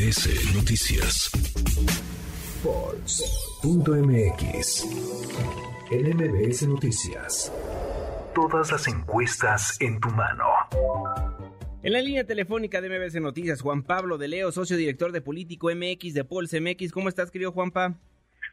MBS Noticias. Pulse.mx. En MBS Noticias. Todas las encuestas en tu mano. En la línea telefónica de MBS Noticias, Juan Pablo de Leo, socio director de Político MX de Pulse MX. ¿Cómo estás, querido Juanpa?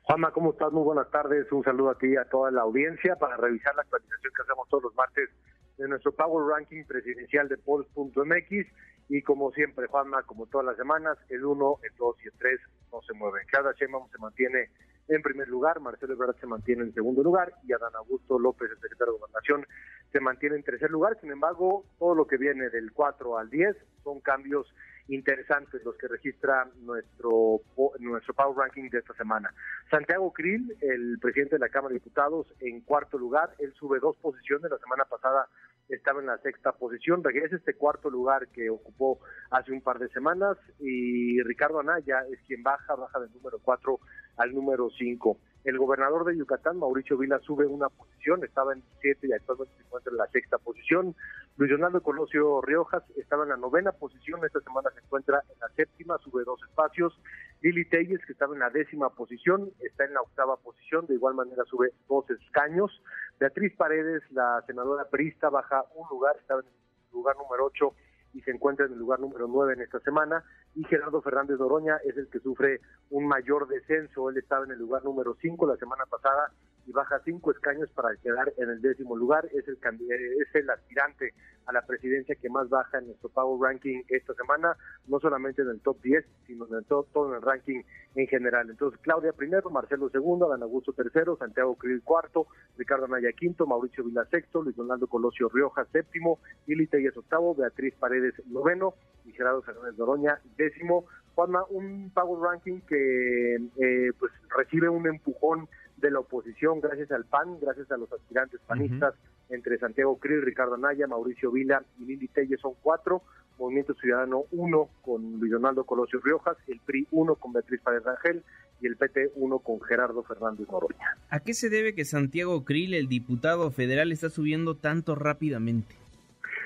Juanma, ¿cómo estás? Muy buenas tardes. Un saludo a ti y a toda la audiencia para revisar la actualización que hacemos todos los martes de nuestro Power Ranking presidencial de Pulse.mx y como siempre, Juanma, como todas las semanas, el 1, el 2 y el 3 no se mueven. Cada Sheinbaum se mantiene en primer lugar, Marcelo Ebrard se mantiene en segundo lugar y Adán Augusto López, el secretario de Gobernación, se mantiene en tercer lugar. Sin embargo, todo lo que viene del 4 al 10 son cambios interesantes los que registra nuestro nuestro Power Ranking de esta semana. Santiago Krill, el presidente de la Cámara de Diputados, en cuarto lugar, él sube dos posiciones, la semana pasada estaba en la sexta posición, regresa este cuarto lugar que ocupó hace un par de semanas y Ricardo Anaya es quien baja, baja del número cuatro al número cinco. El gobernador de Yucatán, Mauricio Vila, sube una posición, estaba en siete y actualmente se encuentra en la sexta posición. Luis Donaldo Colosio Riojas estaba en la novena posición, esta semana se encuentra en la séptima, sube dos espacios. Lili Telles, que estaba en la décima posición, está en la octava posición, de igual manera sube dos escaños. Beatriz Paredes, la senadora Prista, baja un lugar, estaba en el lugar número ocho y se encuentra en el lugar número 9 en esta semana. Y Gerardo Fernández Doroña es el que sufre un mayor descenso. Él estaba en el lugar número 5 la semana pasada y baja cinco escaños para quedar en el décimo lugar. Es el, es el aspirante a la presidencia que más baja en nuestro Power Ranking esta semana, no solamente en el top 10, sino en todo, todo en el ranking en general. Entonces, Claudia primero, Marcelo segundo, Dan Augusto tercero, Santiago Krill cuarto, Ricardo Anaya quinto, Mauricio Vila sexto, Luis Donaldo Colosio Rioja séptimo, Lili Telles octavo, Beatriz Paredes noveno y Gerardo Fernández Doroña décimo. Juanma, un Power Ranking que eh, pues recibe un empujón de la oposición gracias al PAN, gracias a los aspirantes panistas, entre Santiago Krill, Ricardo Anaya, Mauricio Vila y Lili Telle son cuatro, Movimiento Ciudadano uno con Luis Donaldo Colosio Riojas, el PRI uno con Beatriz Paredes Rangel y el PT uno con Gerardo Fernández Noroña. ¿A qué se debe que Santiago Krill, el diputado federal, está subiendo tanto rápidamente?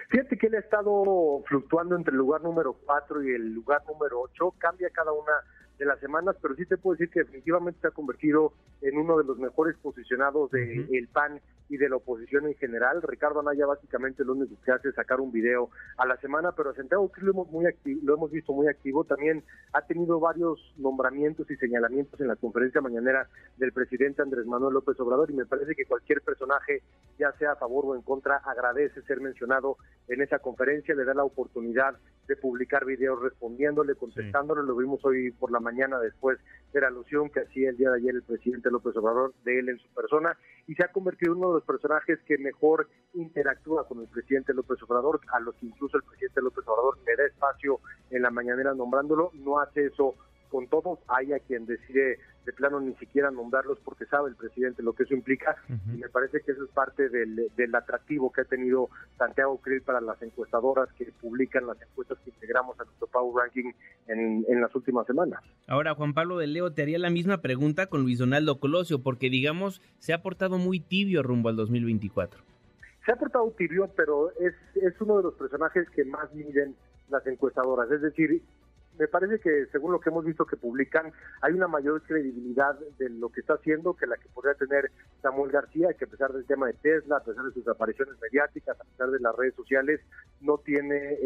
Fíjate que él ha estado fluctuando entre el lugar número 4 y el lugar número 8, cambia cada una de las semanas, pero sí te puedo decir que definitivamente se ha convertido en uno de los mejores posicionados del de PAN y de la oposición en general. Ricardo Anaya básicamente lo único que hace es sacar un video a la semana, pero a Santiago lo hemos, muy lo hemos visto muy activo. También ha tenido varios nombramientos y señalamientos en la conferencia mañanera del presidente Andrés Manuel López Obrador y me parece que cualquier personaje, ya sea a favor o en contra, agradece ser mencionado en esa conferencia, le da la oportunidad de publicar videos respondiéndole, contestándole. Lo vimos hoy por la mañana después de la alusión que hacía el día de ayer el presidente López Obrador de él en su persona. Y se ha convertido en uno de los personajes que mejor interactúa con el presidente López Obrador, a los que incluso el presidente López Obrador le da espacio en la mañanera nombrándolo, no hace eso con todos, hay a quien decide de plano ni siquiera nombrarlos porque sabe el presidente lo que eso implica y me parece que eso es parte del, atractivo que ha tenido Santiago Krill para las encuestadoras que publican las encuestas que integramos a nuestro Power Ranking en, en las últimas semanas. Ahora, Juan Pablo de Leo, te haría la misma pregunta con Luis Donaldo Colosio porque, digamos, se ha portado muy tibio rumbo al 2024. Se ha portado tibio, pero es, es uno de los personajes que más miden las encuestadoras. Es decir, me parece que según lo que hemos visto que publican, hay una mayor credibilidad de lo que está haciendo que la que podría tener Samuel García, que a pesar del tema de Tesla, a pesar de sus apariciones mediáticas, a pesar de las redes sociales, no tiene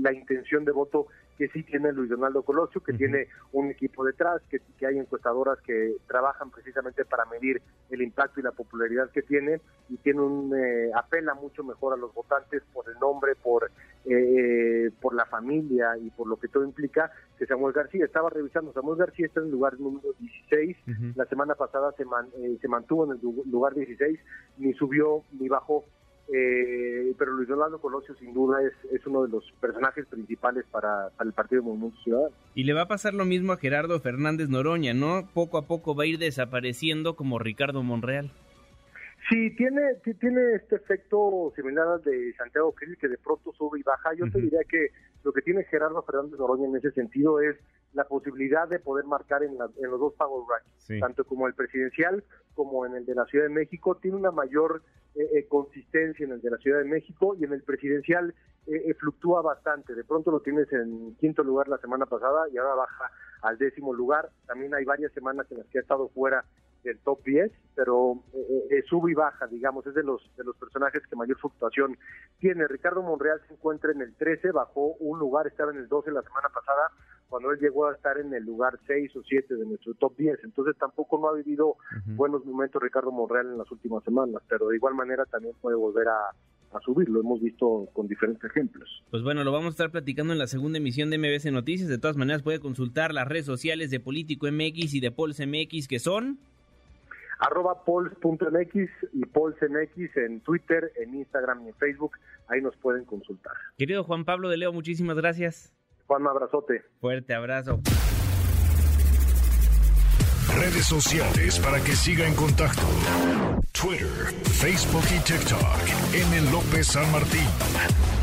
la intención de voto que sí tiene Luis Donaldo Colosio, que tiene un equipo detrás, que, que hay encuestadoras que trabajan precisamente para medir el impacto y la popularidad que tiene y tiene un eh, apela mucho mejor a los votantes por el nombre, por eh, por la familia y por lo que todo implica, que Samuel García estaba revisando. Samuel García está en el lugar número 16. La semana pasada se, eh, se mantuvo en el lugar 16, ni subió ni bajó. Eh, pero Luis Donaldo Colosio sin duda es, es uno de los personajes principales para, para, el Partido Movimiento Ciudadano. Y le va a pasar lo mismo a Gerardo Fernández Noroña, ¿no? Poco a poco va a ir desapareciendo como Ricardo Monreal. Sí, tiene, tiene este efecto similar al de Santiago Krill, que de pronto sube y baja. Yo te diría que lo que tiene Gerardo Fernández Noroña en ese sentido es la posibilidad de poder marcar en, en los dos Power Rankings, tanto como el presidencial como en el de la Ciudad de México. Tiene una mayor eh, eh, consistencia en el de la Ciudad de México y en el presidencial eh, eh, fluctúa bastante. De pronto lo tienes en quinto lugar la semana pasada y ahora baja al décimo lugar. También hay varias semanas en las que ha estado fuera del top 10, pero eh, sube y baja, digamos, es de los de los personajes que mayor fluctuación tiene. Ricardo Monreal se encuentra en el 13, bajó un lugar, estaba en el 12 la semana pasada, cuando él llegó a estar en el lugar 6 o 7 de nuestro top 10. Entonces tampoco no ha vivido buenos momentos Ricardo Monreal en las últimas semanas, pero de igual manera también puede volver a, a subir, lo hemos visto con diferentes ejemplos. Pues bueno, lo vamos a estar platicando en la segunda emisión de MBC Noticias. De todas maneras, puede consultar las redes sociales de Político MX y de Pols MX, que son arroba pols.mx y polsmx en Twitter, en Instagram y en Facebook. Ahí nos pueden consultar. Querido Juan Pablo de Leo, muchísimas gracias. Juan, un abrazote. Fuerte abrazo. Redes sociales para que siga en contacto: Twitter, Facebook y TikTok. M. López San Martín.